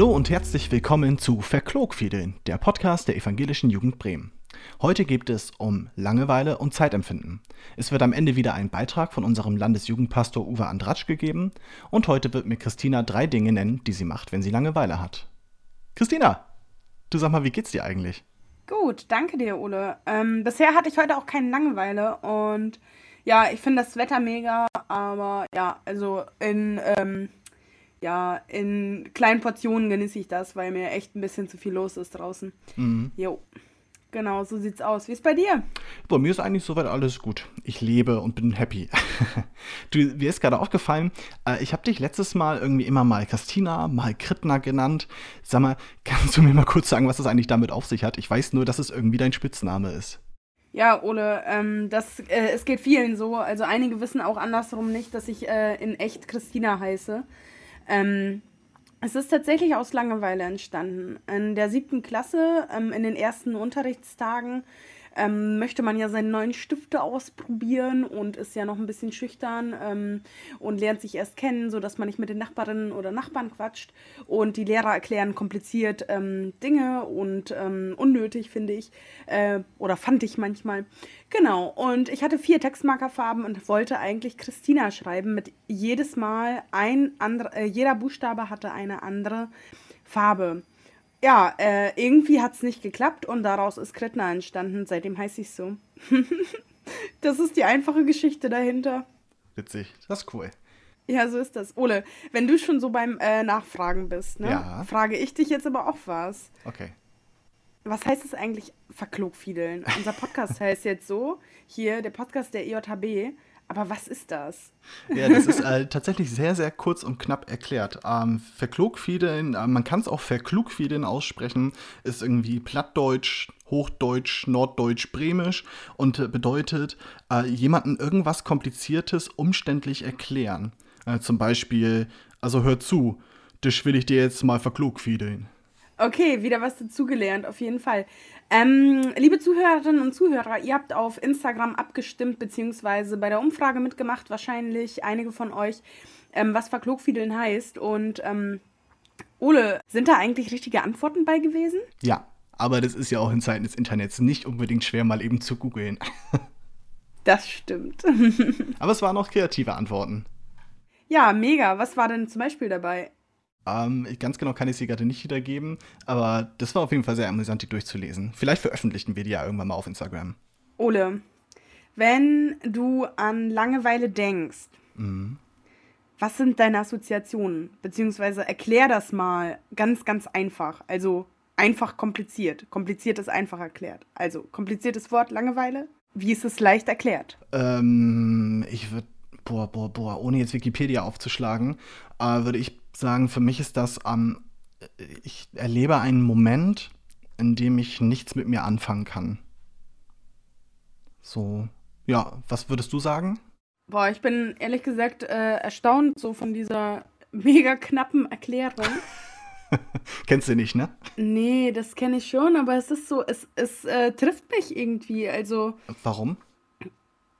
Hallo und herzlich willkommen zu Verklogfiedeln, der Podcast der Evangelischen Jugend Bremen. Heute geht es um Langeweile und Zeitempfinden. Es wird am Ende wieder ein Beitrag von unserem Landesjugendpastor Uwe Andratsch gegeben und heute wird mir Christina drei Dinge nennen, die sie macht, wenn sie Langeweile hat. Christina, du sag mal, wie geht's dir eigentlich? Gut, danke dir, Ole. Ähm, bisher hatte ich heute auch keine Langeweile und ja, ich finde das Wetter mega, aber ja, also in, ähm, ja, in kleinen Portionen genieße ich das, weil mir echt ein bisschen zu viel los ist draußen. Mhm. Jo. Genau, so sieht's aus. Wie ist bei dir? Bei mir ist eigentlich soweit alles gut. Ich lebe und bin happy. du, mir ist gerade aufgefallen, äh, ich habe dich letztes Mal irgendwie immer mal Christina, mal Kritna genannt. Sag mal, kannst du mir mal kurz sagen, was das eigentlich damit auf sich hat? Ich weiß nur, dass es irgendwie dein Spitzname ist. Ja, Ole, ähm, das, äh, es geht vielen so. Also einige wissen auch andersrum nicht, dass ich äh, in echt Christina heiße. Ähm, es ist tatsächlich aus Langeweile entstanden. In der siebten Klasse, ähm, in den ersten Unterrichtstagen, ähm, möchte man ja seine neuen Stifte ausprobieren und ist ja noch ein bisschen schüchtern ähm, und lernt sich erst kennen, sodass man nicht mit den Nachbarinnen oder Nachbarn quatscht. Und die Lehrer erklären kompliziert ähm, Dinge und ähm, unnötig, finde ich, äh, oder fand ich manchmal. Genau, und ich hatte vier Textmarkerfarben und wollte eigentlich Christina schreiben mit jedes Mal ein anderer, äh, jeder Buchstabe hatte eine andere Farbe ja, äh, irgendwie hat es nicht geklappt und daraus ist Kretner entstanden. Seitdem heiße ich so. das ist die einfache Geschichte dahinter. Witzig, das ist cool. Ja, so ist das. Ole, wenn du schon so beim äh, Nachfragen bist, ne, ja. frage ich dich jetzt aber auch was. Okay. Was heißt es eigentlich verklogfiedeln? Unser Podcast heißt jetzt so, hier der Podcast der EJHB. Aber was ist das? Ja, das ist äh, tatsächlich sehr, sehr kurz und knapp erklärt. Ähm, Verklugfiedeln, äh, man kann es auch Verklugfiedeln aussprechen, ist irgendwie Plattdeutsch, Hochdeutsch, Norddeutsch, Bremisch und äh, bedeutet, äh, jemanden irgendwas Kompliziertes umständlich erklären. Äh, zum Beispiel, also hör zu, das will ich dir jetzt mal verklugfiedeln. Okay, wieder was dazugelernt, auf jeden Fall. Ähm, liebe Zuhörerinnen und Zuhörer, ihr habt auf Instagram abgestimmt, beziehungsweise bei der Umfrage mitgemacht, wahrscheinlich einige von euch, ähm, was Verklogfiedeln heißt. Und ähm, Ole, sind da eigentlich richtige Antworten bei gewesen? Ja, aber das ist ja auch in Zeiten des Internets nicht unbedingt schwer, mal eben zu googeln. das stimmt. aber es waren auch kreative Antworten. Ja, mega. Was war denn zum Beispiel dabei? Ähm, ganz genau kann ich sie gerade nicht wiedergeben, aber das war auf jeden Fall sehr amüsant, die durchzulesen. Vielleicht veröffentlichen wir die ja irgendwann mal auf Instagram. Ole, wenn du an Langeweile denkst, mhm. was sind deine Assoziationen? Beziehungsweise erklär das mal ganz, ganz einfach. Also einfach kompliziert. Kompliziert ist einfach erklärt. Also kompliziertes Wort Langeweile. Wie ist es leicht erklärt? Ähm, ich würde, boah, boah, boah, ohne jetzt Wikipedia aufzuschlagen, äh, würde ich sagen, für mich ist das, ähm, ich erlebe einen Moment, in dem ich nichts mit mir anfangen kann. So, ja, was würdest du sagen? Boah, ich bin ehrlich gesagt äh, erstaunt so von dieser mega knappen Erklärung. Kennst du nicht, ne? Nee, das kenne ich schon, aber es ist so, es, es äh, trifft mich irgendwie. Also. Warum?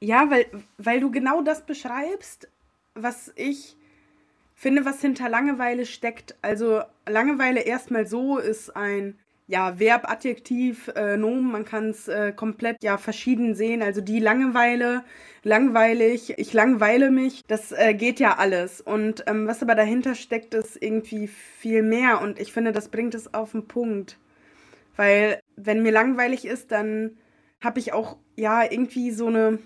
Ja, weil, weil du genau das beschreibst, was ich finde, was hinter Langeweile steckt. Also Langeweile erstmal so ist ein ja, Verb, Adjektiv, äh, Nomen, man kann es äh, komplett ja verschieden sehen. Also die Langeweile, langweilig, ich langweile mich, das äh, geht ja alles. Und ähm, was aber dahinter steckt, ist irgendwie viel mehr. Und ich finde, das bringt es auf den Punkt. Weil wenn mir langweilig ist, dann habe ich auch ja irgendwie so eine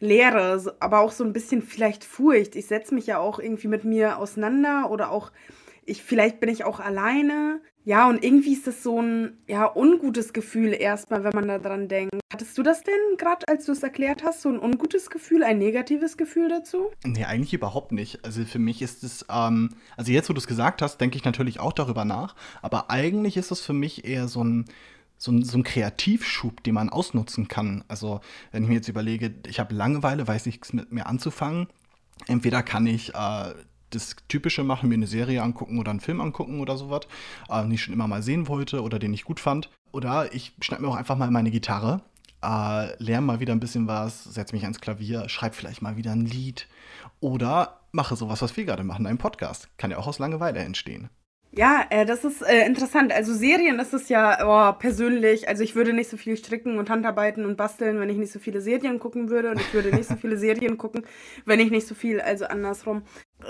Leere, aber auch so ein bisschen vielleicht Furcht. Ich setze mich ja auch irgendwie mit mir auseinander oder auch ich vielleicht bin ich auch alleine. Ja, und irgendwie ist das so ein ja ungutes Gefühl erstmal, wenn man da dran denkt. Hattest du das denn gerade, als du es erklärt hast, so ein ungutes Gefühl, ein negatives Gefühl dazu? Nee, eigentlich überhaupt nicht. Also für mich ist es, ähm, also jetzt, wo du es gesagt hast, denke ich natürlich auch darüber nach. Aber eigentlich ist es für mich eher so ein so ein, so ein Kreativschub, den man ausnutzen kann. Also, wenn ich mir jetzt überlege, ich habe Langeweile, weiß nichts mit mir anzufangen. Entweder kann ich äh, das Typische machen, mir eine Serie angucken oder einen Film angucken oder sowas, äh, den ich schon immer mal sehen wollte oder den ich gut fand. Oder ich schneide mir auch einfach mal meine Gitarre, äh, lerne mal wieder ein bisschen was, setze mich ans Klavier, schreibe vielleicht mal wieder ein Lied oder mache sowas, was wir gerade machen, einen Podcast. Kann ja auch aus Langeweile entstehen. Ja, äh, das ist äh, interessant. Also Serien ist es ja oh, persönlich. Also ich würde nicht so viel stricken und Handarbeiten und basteln, wenn ich nicht so viele Serien gucken würde. Und ich würde nicht so viele Serien gucken, wenn ich nicht so viel, also andersrum.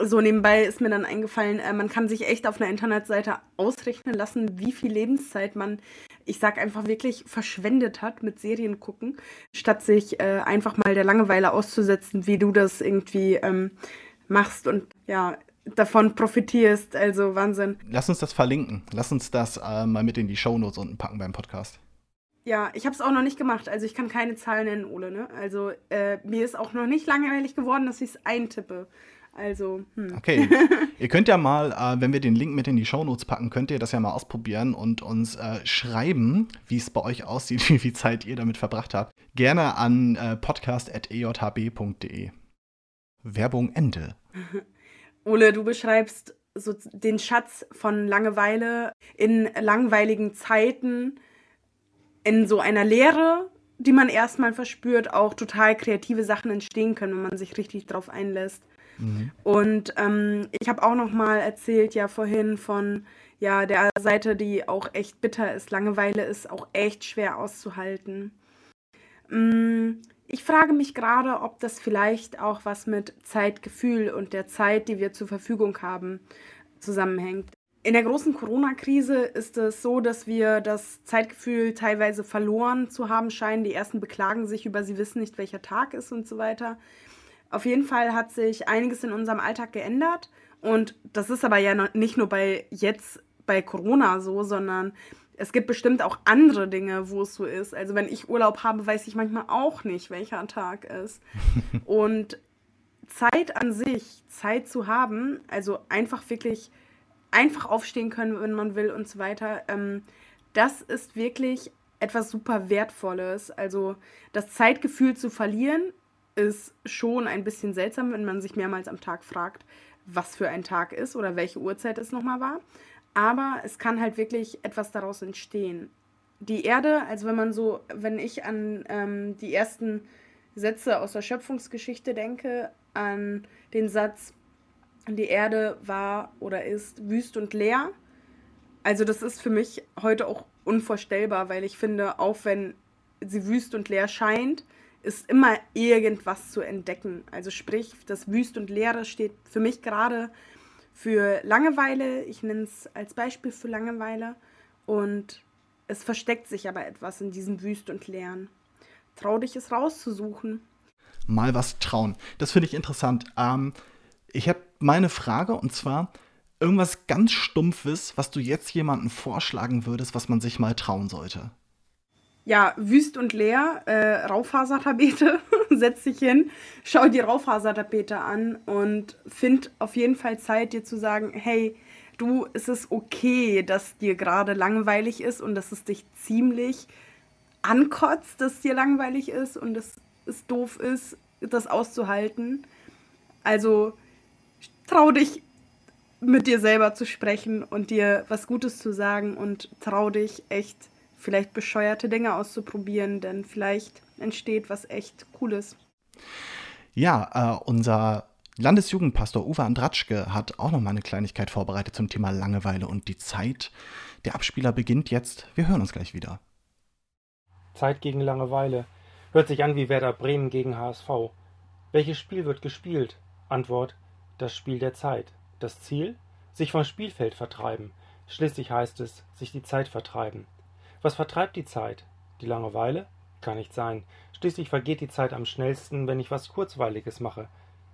So nebenbei ist mir dann eingefallen, äh, man kann sich echt auf einer Internetseite ausrechnen lassen, wie viel Lebenszeit man, ich sag einfach wirklich, verschwendet hat mit Serien gucken, statt sich äh, einfach mal der Langeweile auszusetzen, wie du das irgendwie ähm, machst. Und ja, davon profitierst. Also Wahnsinn. Lass uns das verlinken. Lass uns das äh, mal mit in die Shownotes unten packen beim Podcast. Ja, ich habe es auch noch nicht gemacht. Also ich kann keine Zahlen nennen, Ole. Ne? Also äh, mir ist auch noch nicht langweilig geworden, dass ich es eintippe. Also, hm. Okay. ihr könnt ja mal, äh, wenn wir den Link mit in die Shownotes packen, könnt ihr das ja mal ausprobieren und uns äh, schreiben, wie es bei euch aussieht, wie viel Zeit ihr damit verbracht habt. Gerne an äh, podcast.ejhb.de. Werbung Ende. Ole, du beschreibst so den Schatz von Langeweile in langweiligen Zeiten, in so einer Leere, die man erstmal verspürt, auch total kreative Sachen entstehen können, wenn man sich richtig drauf einlässt. Mhm. Und ähm, ich habe auch noch mal erzählt ja vorhin von ja der Seite, die auch echt bitter ist. Langeweile ist auch echt schwer auszuhalten. Mm, ich frage mich gerade, ob das vielleicht auch was mit Zeitgefühl und der Zeit, die wir zur Verfügung haben, zusammenhängt. In der großen Corona-Krise ist es so, dass wir das Zeitgefühl teilweise verloren zu haben scheinen. Die ersten beklagen sich über, sie wissen nicht, welcher Tag ist und so weiter. Auf jeden Fall hat sich einiges in unserem Alltag geändert. Und das ist aber ja nicht nur bei jetzt bei Corona so, sondern es gibt bestimmt auch andere Dinge, wo es so ist. Also wenn ich Urlaub habe, weiß ich manchmal auch nicht, welcher Tag ist. Und Zeit an sich, Zeit zu haben, also einfach wirklich einfach aufstehen können, wenn man will und so weiter, ähm, das ist wirklich etwas super Wertvolles. Also das Zeitgefühl zu verlieren ist schon ein bisschen seltsam, wenn man sich mehrmals am Tag fragt, was für ein Tag ist oder welche Uhrzeit es nochmal war aber es kann halt wirklich etwas daraus entstehen. Die Erde, also wenn man so, wenn ich an ähm, die ersten Sätze aus der Schöpfungsgeschichte denke, an den Satz, die Erde war oder ist wüst und leer. Also das ist für mich heute auch unvorstellbar, weil ich finde, auch wenn sie wüst und leer scheint, ist immer irgendwas zu entdecken. Also sprich, das Wüst und Leere steht für mich gerade für Langeweile. Ich nenne es als Beispiel für Langeweile. Und es versteckt sich aber etwas in diesem Wüst und Leeren. Trau dich, es rauszusuchen. Mal was trauen. Das finde ich interessant. Ähm, ich habe meine Frage und zwar irgendwas ganz Stumpfes, was du jetzt jemandem vorschlagen würdest, was man sich mal trauen sollte ja, wüst und leer, äh, Raufasertapete, setz dich hin, schau dir Raufasertapete an und find auf jeden Fall Zeit, dir zu sagen, hey, du, es ist okay, dass dir gerade langweilig ist und dass es dich ziemlich ankotzt, dass dir langweilig ist und dass es doof ist, das auszuhalten. Also trau dich mit dir selber zu sprechen und dir was Gutes zu sagen und trau dich echt vielleicht bescheuerte Dinge auszuprobieren, denn vielleicht entsteht was echt Cooles. Ja, äh, unser Landesjugendpastor Uwe Andratschke hat auch noch mal eine Kleinigkeit vorbereitet zum Thema Langeweile und die Zeit. Der Abspieler beginnt jetzt. Wir hören uns gleich wieder. Zeit gegen Langeweile. Hört sich an wie Werder Bremen gegen HSV. Welches Spiel wird gespielt? Antwort: Das Spiel der Zeit. Das Ziel? Sich vom Spielfeld vertreiben. Schließlich heißt es, sich die Zeit vertreiben. Was vertreibt die Zeit? Die Langeweile? Kann nicht sein. Schließlich vergeht die Zeit am schnellsten, wenn ich was Kurzweiliges mache.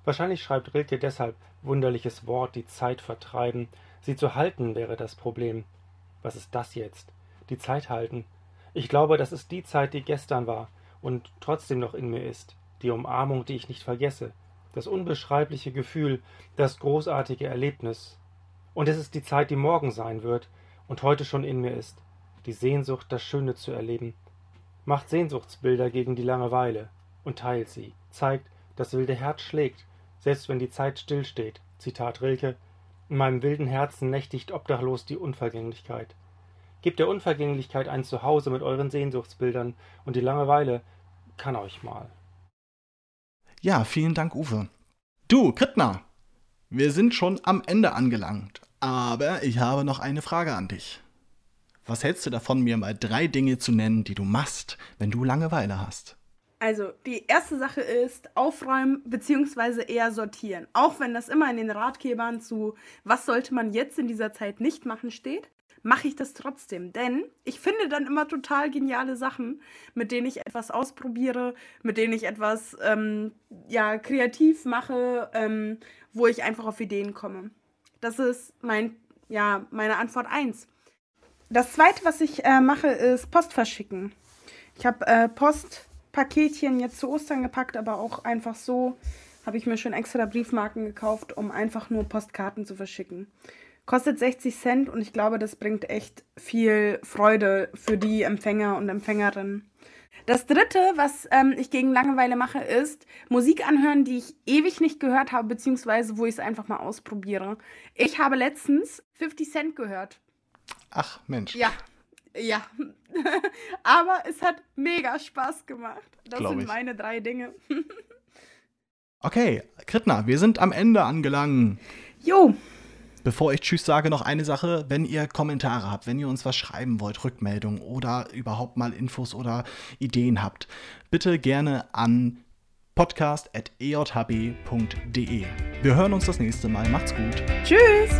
Wahrscheinlich schreibt Rilke deshalb wunderliches Wort, die Zeit vertreiben. Sie zu halten wäre das Problem. Was ist das jetzt? Die Zeit halten. Ich glaube, das ist die Zeit, die gestern war und trotzdem noch in mir ist. Die Umarmung, die ich nicht vergesse. Das unbeschreibliche Gefühl, das großartige Erlebnis. Und es ist die Zeit, die morgen sein wird und heute schon in mir ist die Sehnsucht, das Schöne zu erleben, macht Sehnsuchtsbilder gegen die Langeweile und teilt sie, zeigt, das wilde Herz schlägt, selbst wenn die Zeit stillsteht. Zitat Rilke: In meinem wilden Herzen nächtigt obdachlos die Unvergänglichkeit. Gebt der Unvergänglichkeit ein Zuhause mit euren Sehnsuchtsbildern und die Langeweile kann euch mal. Ja, vielen Dank, Uwe. Du, Krittner, wir sind schon am Ende angelangt. Aber ich habe noch eine Frage an dich. Was hältst du davon, mir mal drei Dinge zu nennen, die du machst, wenn du Langeweile hast? Also, die erste Sache ist aufräumen bzw. eher sortieren. Auch wenn das immer in den Ratgebern zu was sollte man jetzt in dieser Zeit nicht machen steht, mache ich das trotzdem. Denn ich finde dann immer total geniale Sachen, mit denen ich etwas ausprobiere, mit denen ich etwas ähm, ja, kreativ mache, ähm, wo ich einfach auf Ideen komme. Das ist mein, ja, meine Antwort 1. Das zweite, was ich äh, mache, ist Post verschicken. Ich habe äh, Postpaketchen jetzt zu Ostern gepackt, aber auch einfach so habe ich mir schon extra Briefmarken gekauft, um einfach nur Postkarten zu verschicken. Kostet 60 Cent und ich glaube, das bringt echt viel Freude für die Empfänger und Empfängerinnen. Das dritte, was ähm, ich gegen Langeweile mache, ist Musik anhören, die ich ewig nicht gehört habe, beziehungsweise wo ich es einfach mal ausprobiere. Ich habe letztens 50 Cent gehört. Ach, Mensch. Ja, ja. Aber es hat mega Spaß gemacht. Das Glaub sind ich. meine drei Dinge. Okay, Kritna, wir sind am Ende angelangt. Jo, Bevor ich Tschüss sage, noch eine Sache. Wenn ihr Kommentare habt, wenn ihr uns was schreiben wollt, Rückmeldungen oder überhaupt mal Infos oder Ideen habt, bitte gerne an podcast.ejhb.de. Wir hören uns das nächste Mal. Macht's gut. tschüss.